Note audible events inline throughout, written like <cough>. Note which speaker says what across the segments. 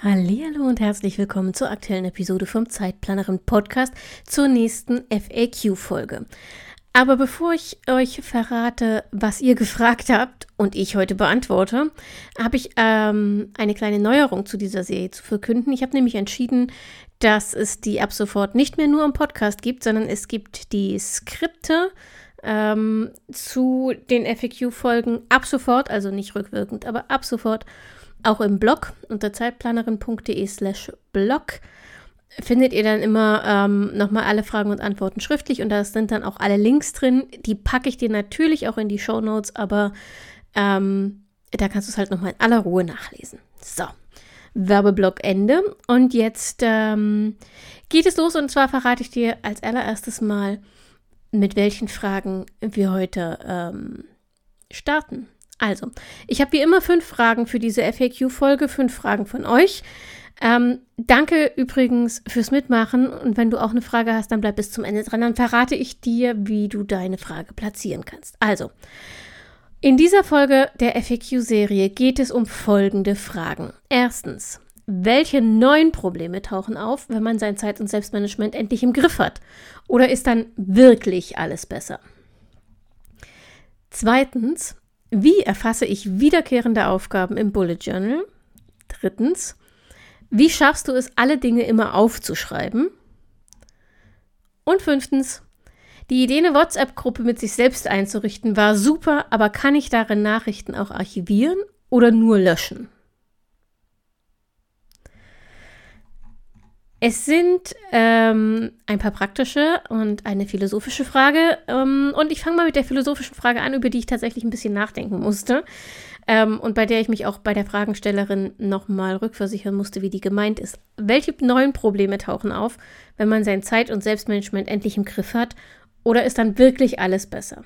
Speaker 1: Hallo und herzlich willkommen zur aktuellen Episode vom Zeitplanerin Podcast zur nächsten FAQ Folge. Aber bevor ich euch verrate, was ihr <laughs> gefragt habt und ich heute beantworte, habe ich ähm, eine kleine Neuerung zu dieser Serie zu verkünden. Ich habe nämlich entschieden, dass es die ab sofort nicht mehr nur im Podcast gibt, sondern es gibt die Skripte ähm, zu den FAQ-Folgen ab sofort, also nicht rückwirkend, aber ab sofort auch im Blog unter zeitplanerin.de slash blog findet ihr dann immer ähm, nochmal alle Fragen und Antworten schriftlich und da sind dann auch alle Links drin. Die packe ich dir natürlich auch in die Show Notes, aber ähm, da kannst du es halt nochmal in aller Ruhe nachlesen. So, Werbeblock Ende. Und jetzt ähm, geht es los und zwar verrate ich dir als allererstes mal, mit welchen Fragen wir heute ähm, starten. Also, ich habe wie immer fünf Fragen für diese FAQ-Folge, fünf Fragen von euch. Ähm, danke übrigens fürs Mitmachen und wenn du auch eine Frage hast, dann bleib bis zum Ende dran. Dann verrate ich dir, wie du deine Frage platzieren kannst. Also, in dieser Folge der FAQ-Serie geht es um folgende Fragen. Erstens, welche neuen Probleme tauchen auf, wenn man sein Zeit- und Selbstmanagement endlich im Griff hat? Oder ist dann wirklich alles besser? Zweitens, wie erfasse ich wiederkehrende Aufgaben im Bullet Journal? Drittens, wie schaffst du es, alle Dinge immer aufzuschreiben? Und fünftens, die Idee, eine WhatsApp-Gruppe mit sich selbst einzurichten, war super, aber kann ich darin Nachrichten auch archivieren oder nur löschen? Es sind ähm, ein paar praktische und eine philosophische Frage. Ähm, und ich fange mal mit der philosophischen Frage an, über die ich tatsächlich ein bisschen nachdenken musste. Ähm, und bei der ich mich auch bei der Fragenstellerin nochmal rückversichern musste, wie die gemeint ist. Welche neuen Probleme tauchen auf, wenn man sein Zeit- und Selbstmanagement endlich im Griff hat? Oder ist dann wirklich alles besser?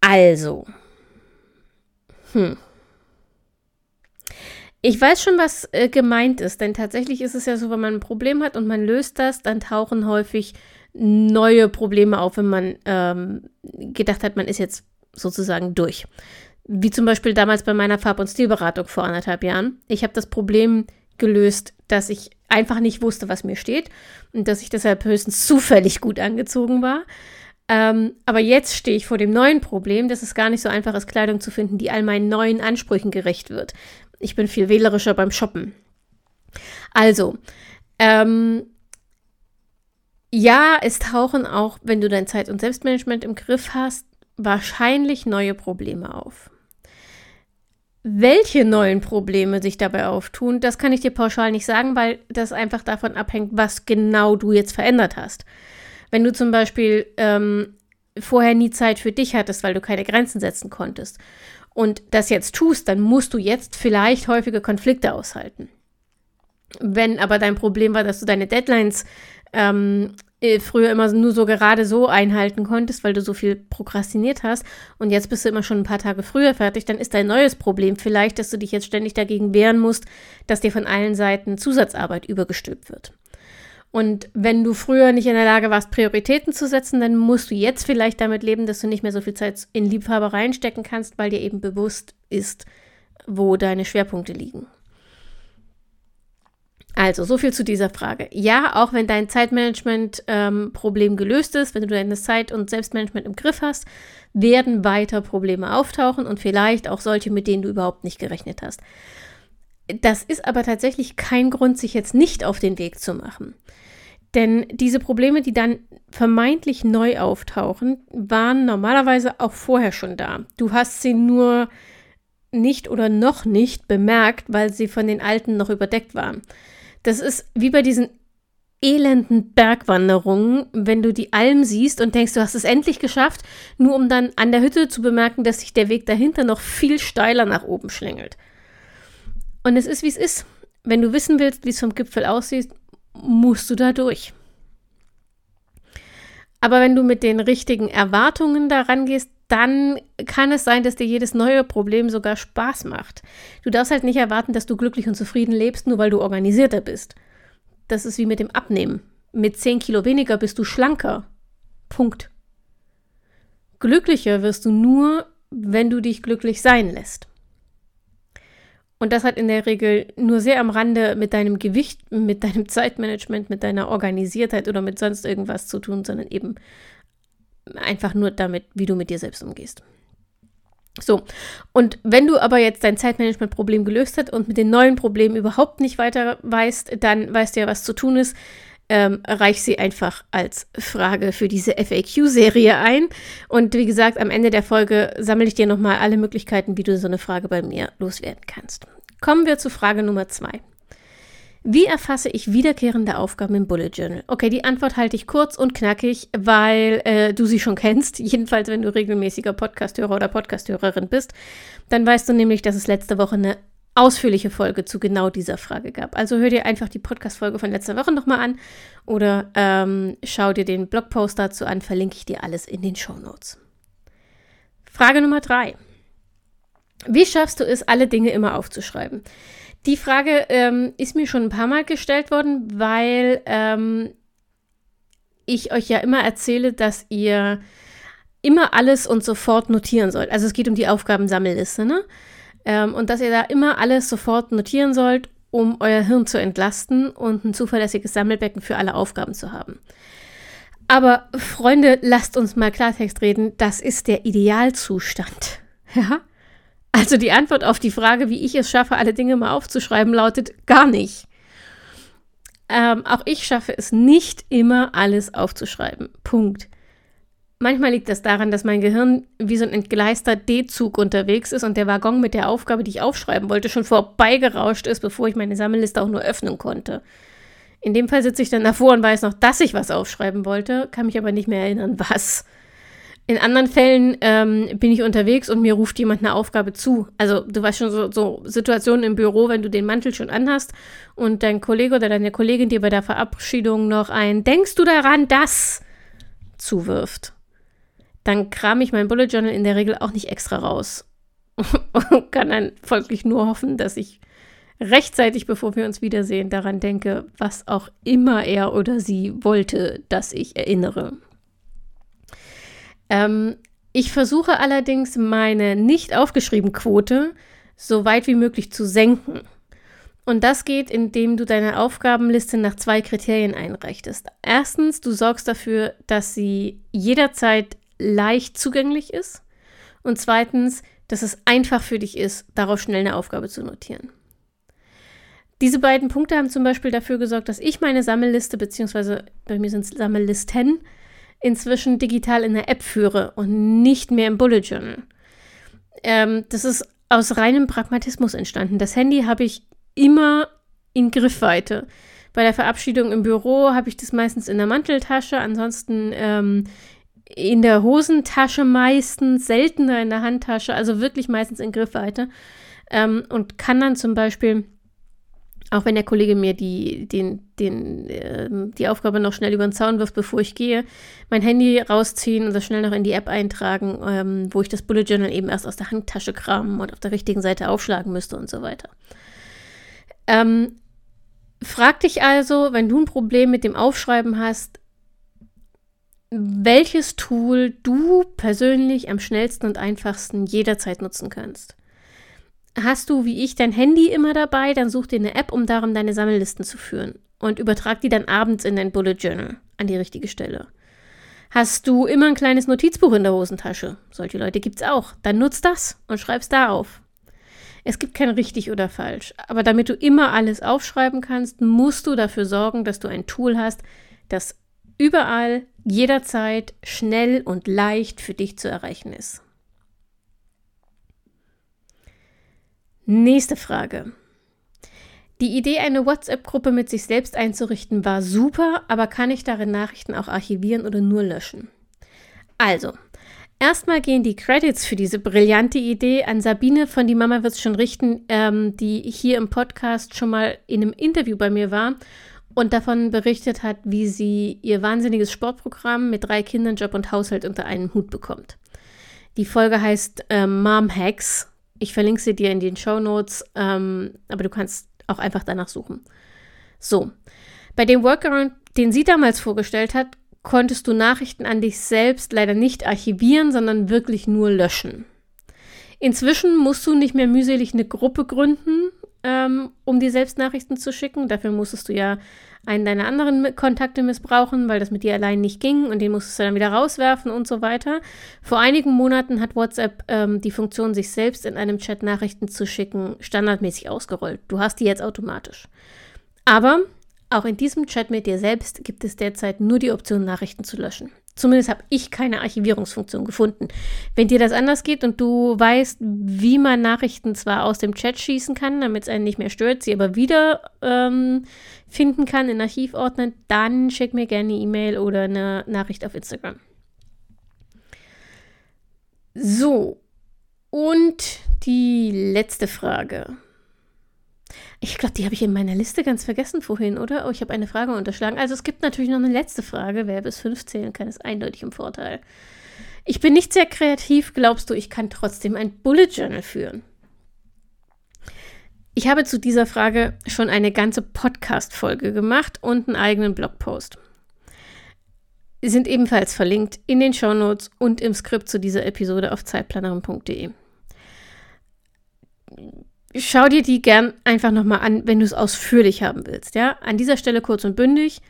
Speaker 1: Also. Hm. Ich weiß schon, was äh, gemeint ist, denn tatsächlich ist es ja so, wenn man ein Problem hat und man löst das, dann tauchen häufig neue Probleme auf, wenn man ähm, gedacht hat, man ist jetzt sozusagen durch. Wie zum Beispiel damals bei meiner Farb- und Stilberatung vor anderthalb Jahren. Ich habe das Problem gelöst, dass ich einfach nicht wusste, was mir steht und dass ich deshalb höchstens zufällig gut angezogen war. Ähm, aber jetzt stehe ich vor dem neuen Problem, dass es gar nicht so einfach ist, Kleidung zu finden, die all meinen neuen Ansprüchen gerecht wird. Ich bin viel wählerischer beim Shoppen. Also, ähm, ja, es tauchen auch, wenn du dein Zeit- und Selbstmanagement im Griff hast, wahrscheinlich neue Probleme auf. Welche neuen Probleme sich dabei auftun, das kann ich dir pauschal nicht sagen, weil das einfach davon abhängt, was genau du jetzt verändert hast. Wenn du zum Beispiel ähm, vorher nie Zeit für dich hattest, weil du keine Grenzen setzen konntest und das jetzt tust, dann musst du jetzt vielleicht häufige Konflikte aushalten. Wenn aber dein Problem war, dass du deine Deadlines ähm, äh, früher immer nur so gerade so einhalten konntest, weil du so viel prokrastiniert hast und jetzt bist du immer schon ein paar Tage früher fertig, dann ist dein neues Problem vielleicht, dass du dich jetzt ständig dagegen wehren musst, dass dir von allen Seiten Zusatzarbeit übergestülpt wird. Und wenn du früher nicht in der Lage warst, Prioritäten zu setzen, dann musst du jetzt vielleicht damit leben, dass du nicht mehr so viel Zeit in Liebhabereien stecken kannst, weil dir eben bewusst ist, wo deine Schwerpunkte liegen. Also, so viel zu dieser Frage. Ja, auch wenn dein Zeitmanagement-Problem ähm, gelöst ist, wenn du deine Zeit- und Selbstmanagement im Griff hast, werden weiter Probleme auftauchen und vielleicht auch solche, mit denen du überhaupt nicht gerechnet hast. Das ist aber tatsächlich kein Grund, sich jetzt nicht auf den Weg zu machen. Denn diese Probleme, die dann vermeintlich neu auftauchen, waren normalerweise auch vorher schon da. Du hast sie nur nicht oder noch nicht bemerkt, weil sie von den alten noch überdeckt waren. Das ist wie bei diesen elenden Bergwanderungen, wenn du die Alm siehst und denkst, du hast es endlich geschafft, nur um dann an der Hütte zu bemerken, dass sich der Weg dahinter noch viel steiler nach oben schlängelt. Und es ist, wie es ist. Wenn du wissen willst, wie es vom Gipfel aussieht, musst du da durch. Aber wenn du mit den richtigen Erwartungen daran gehst, dann kann es sein, dass dir jedes neue Problem sogar Spaß macht. Du darfst halt nicht erwarten, dass du glücklich und zufrieden lebst, nur weil du organisierter bist. Das ist wie mit dem Abnehmen. Mit 10 Kilo weniger bist du schlanker. Punkt. Glücklicher wirst du nur, wenn du dich glücklich sein lässt. Und das hat in der Regel nur sehr am Rande mit deinem Gewicht, mit deinem Zeitmanagement, mit deiner Organisiertheit oder mit sonst irgendwas zu tun, sondern eben einfach nur damit, wie du mit dir selbst umgehst. So, und wenn du aber jetzt dein Zeitmanagement-Problem gelöst hast und mit den neuen Problemen überhaupt nicht weiter weißt, dann weißt du ja, was zu tun ist. Ähm, reich sie einfach als Frage für diese FAQ-Serie ein. Und wie gesagt, am Ende der Folge sammle ich dir nochmal alle Möglichkeiten, wie du so eine Frage bei mir loswerden kannst. Kommen wir zu Frage Nummer zwei. Wie erfasse ich wiederkehrende Aufgaben im Bullet Journal? Okay, die Antwort halte ich kurz und knackig, weil äh, du sie schon kennst. <laughs> Jedenfalls, wenn du regelmäßiger Podcasthörer oder Podcasthörerin bist, dann weißt du nämlich, dass es letzte Woche eine ausführliche Folge zu genau dieser Frage gab. Also hör dir einfach die Podcast-Folge von letzter Woche nochmal an oder ähm, schau dir den Blogpost dazu an, verlinke ich dir alles in den Show Notes. Frage Nummer drei. Wie schaffst du es, alle Dinge immer aufzuschreiben? Die Frage ähm, ist mir schon ein paar Mal gestellt worden, weil ähm, ich euch ja immer erzähle, dass ihr immer alles und sofort notieren sollt. Also es geht um die Aufgabensammelliste, ne? Ähm, und dass ihr da immer alles sofort notieren sollt, um euer Hirn zu entlasten und ein zuverlässiges Sammelbecken für alle Aufgaben zu haben. Aber Freunde, lasst uns mal Klartext reden, das ist der Idealzustand. <laughs> Ja? Also die Antwort auf die Frage, wie ich es schaffe, alle Dinge mal aufzuschreiben, lautet gar nicht. Ähm, auch ich schaffe es nicht immer, alles aufzuschreiben. Punkt. Manchmal liegt das daran, dass mein Gehirn wie so ein entgleister D-Zug unterwegs ist und der Waggon mit der Aufgabe, die ich aufschreiben wollte, schon vorbeigerauscht ist, bevor ich meine Sammelliste auch nur öffnen konnte. In dem Fall sitze ich dann davor und weiß noch, dass ich was aufschreiben wollte, kann mich aber nicht mehr erinnern, was. In anderen Fällen ähm, bin ich unterwegs und mir ruft jemand eine Aufgabe zu. Also du weißt schon so, so, Situationen im Büro, wenn du den Mantel schon anhast und dein Kollege oder deine Kollegin dir bei der Verabschiedung noch ein Denkst du daran, das zuwirft. Dann kram ich mein Bullet Journal in der Regel auch nicht extra raus. <laughs> und kann dann folglich nur hoffen, dass ich rechtzeitig, bevor wir uns wiedersehen, daran denke, was auch immer er oder sie wollte, dass ich erinnere. Ähm, ich versuche allerdings meine nicht aufgeschrieben Quote so weit wie möglich zu senken. Und das geht, indem du deine Aufgabenliste nach zwei Kriterien einreichtest. Erstens, du sorgst dafür, dass sie jederzeit leicht zugänglich ist. Und zweitens, dass es einfach für dich ist, darauf schnell eine Aufgabe zu notieren. Diese beiden Punkte haben zum Beispiel dafür gesorgt, dass ich meine Sammelliste, beziehungsweise bei mir sind es Sammellisten, inzwischen digital in der App führe und nicht mehr im Bullet Journal. Ähm, das ist aus reinem Pragmatismus entstanden. Das Handy habe ich immer in Griffweite. Bei der Verabschiedung im Büro habe ich das meistens in der Manteltasche, ansonsten ähm, in der Hosentasche meistens, seltener in der Handtasche, also wirklich meistens in Griffweite. Ähm, und kann dann zum Beispiel auch wenn der Kollege mir die, den, den, äh, die Aufgabe noch schnell über den Zaun wirft, bevor ich gehe, mein Handy rausziehen und das schnell noch in die App eintragen, ähm, wo ich das Bullet Journal eben erst aus der Handtasche kramen und auf der richtigen Seite aufschlagen müsste und so weiter. Ähm, frag dich also, wenn du ein Problem mit dem Aufschreiben hast, welches Tool du persönlich am schnellsten und einfachsten jederzeit nutzen kannst. Hast du wie ich dein Handy immer dabei, dann such dir eine App, um darum deine Sammellisten zu führen und übertrag die dann abends in dein Bullet Journal an die richtige Stelle. Hast du immer ein kleines Notizbuch in der Hosentasche? Solche Leute gibt's auch. Dann nutz das und schreib's da auf. Es gibt kein richtig oder falsch, aber damit du immer alles aufschreiben kannst, musst du dafür sorgen, dass du ein Tool hast, das überall, jederzeit, schnell und leicht für dich zu erreichen ist. Nächste Frage. Die Idee, eine WhatsApp-Gruppe mit sich selbst einzurichten, war super, aber kann ich darin Nachrichten auch archivieren oder nur löschen? Also, Erstmal gehen die Credits für diese brillante Idee an Sabine von Die Mama wird es schon richten, ähm, die hier im Podcast schon mal in einem Interview bei mir war und davon berichtet hat, wie sie ihr wahnsinniges Sportprogramm mit drei Kindern, Job und Haushalt unter einen Hut bekommt. Die Folge heißt äh, Mom Hacks. Ich verlinke sie dir in den Show Notes, ähm, aber du kannst auch einfach danach suchen. So, bei dem Workaround, den sie damals vorgestellt hat, konntest du Nachrichten an dich selbst leider nicht archivieren, sondern wirklich nur löschen. Inzwischen musst du nicht mehr mühselig eine Gruppe gründen, ähm, um dir selbst Nachrichten zu schicken. Dafür musstest du ja einen deiner anderen Kontakte missbrauchen, weil das mit dir allein nicht ging und den musstest du dann wieder rauswerfen und so weiter. Vor einigen Monaten hat WhatsApp ähm, die Funktion, sich selbst in einem Chat Nachrichten zu schicken, standardmäßig ausgerollt. Du hast die jetzt automatisch. Aber auch in diesem Chat mit dir selbst gibt es derzeit nur die Option, Nachrichten zu löschen. Zumindest habe ich keine Archivierungsfunktion gefunden. Wenn dir das anders geht und du weißt, wie man Nachrichten zwar aus dem Chat schießen kann, damit es einen nicht mehr stört, sie aber wieder ähm, finden kann in Archivordnern, dann schick mir gerne eine E-Mail oder eine Nachricht auf Instagram. So, und die letzte Frage. Ich glaube, die habe ich in meiner Liste ganz vergessen vorhin, oder? Oh, ich habe eine Frage unterschlagen. Also es gibt natürlich noch eine letzte Frage. Wer bis fünf zählen kann, ist eindeutig im Vorteil. Ich bin nicht sehr kreativ. Glaubst du, ich kann trotzdem ein Bullet Journal führen? Ich habe zu dieser Frage schon eine ganze Podcast-Folge gemacht und einen eigenen Blogpost. Sind ebenfalls verlinkt in den Shownotes und im Skript zu dieser Episode auf zeitplanerin.de schau dir die gern einfach nochmal an, wenn du es ausführlich haben willst. Ja, an dieser Stelle kurz und bündig.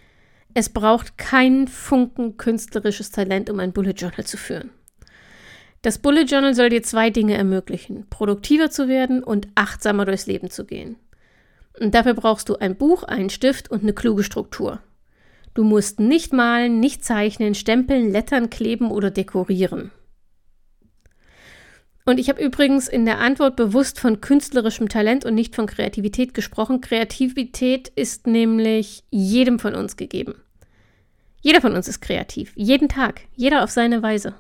Speaker 1: Es braucht keinen Funken künstlerisches Talent, um ein Bullet Journal zu führen. Das Bullet Journal soll dir zwei Dinge ermöglichen: produktiver zu werden und achtsamer durchs Leben zu gehen. Und dafür brauchst du ein Buch, einen Stift und eine kluge Struktur. Du musst nicht malen, nicht zeichnen, stempeln, lettern, kleben oder dekorieren. Und ich habe übrigens in der Antwort bewusst von künstlerischem Talent und nicht von Kreativität gesprochen. Kreativität ist nämlich jedem von uns gegeben. Jeder von uns ist kreativ, jeden Tag, jeder auf seine Weise.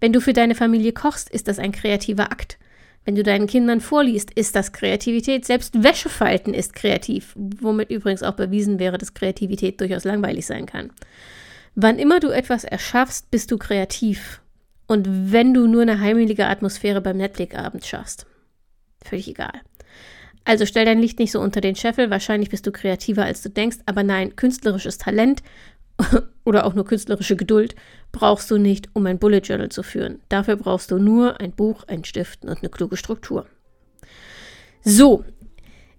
Speaker 1: Wenn du für deine Familie kochst, ist das ein kreativer Akt. Wenn du deinen Kindern vorliest, ist das Kreativität. Selbst Wäschefalten ist kreativ, womit übrigens auch bewiesen wäre, dass Kreativität durchaus langweilig sein kann. Wann immer du etwas erschaffst, bist du kreativ und wenn du nur eine heimelige Atmosphäre beim Netflix-Abend schaffst. Völlig egal. Also stell dein Licht nicht so unter den Scheffel, wahrscheinlich bist du kreativer als du denkst, aber nein, künstlerisches Talent <laughs> oder auch nur künstlerische Geduld brauchst du nicht, um ein Bullet Journal zu führen. Dafür brauchst du nur ein Buch, einen Stift und eine kluge Struktur. So,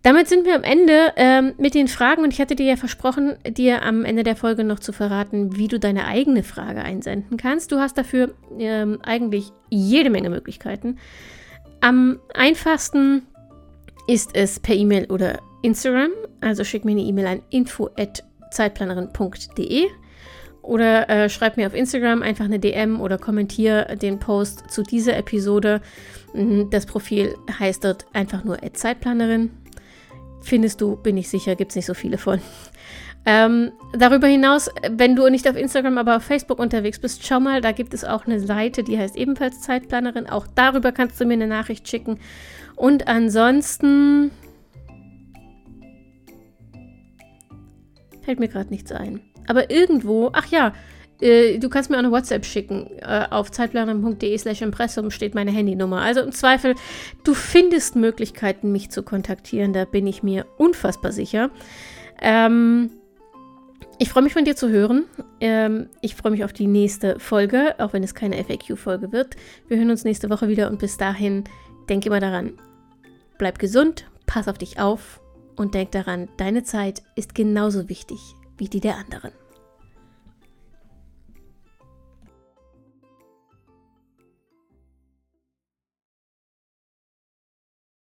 Speaker 1: damit sind wir am Ende ähm, mit den Fragen und ich hatte dir ja versprochen, dir am Ende der Folge noch zu verraten, wie du deine eigene Frage einsenden kannst. Du hast dafür ähm, eigentlich jede Menge Möglichkeiten. Am einfachsten ist es per E-Mail oder Instagram. Also schick mir eine E-Mail an info@zeitplanerin.de oder äh, schreib mir auf Instagram einfach eine DM oder kommentiere den Post zu dieser Episode. Das Profil heißt dort einfach nur Zeitplanerin findest du, bin ich sicher, gibt es nicht so viele von. Ähm, darüber hinaus, wenn du nicht auf Instagram, aber auf Facebook unterwegs bist, schau mal, da gibt es auch eine Seite, die heißt ebenfalls Zeitplanerin. Auch darüber kannst du mir eine Nachricht schicken. Und ansonsten fällt mir gerade nichts ein. Aber irgendwo, ach ja, äh, du kannst mir auch eine WhatsApp schicken. Äh, auf zeitplanerin.de slash Impressum steht meine Handynummer. Also im Zweifel, du findest Möglichkeiten, mich zu kontaktieren. Da bin ich mir unfassbar sicher. Ähm, ich freue mich von dir zu hören. Ähm, ich freue mich auf die nächste Folge, auch wenn es keine FAQ-Folge wird. Wir hören uns nächste Woche wieder und bis dahin, denk immer daran. Bleib gesund, pass auf dich auf und denk daran, deine Zeit ist genauso wichtig wie die der anderen.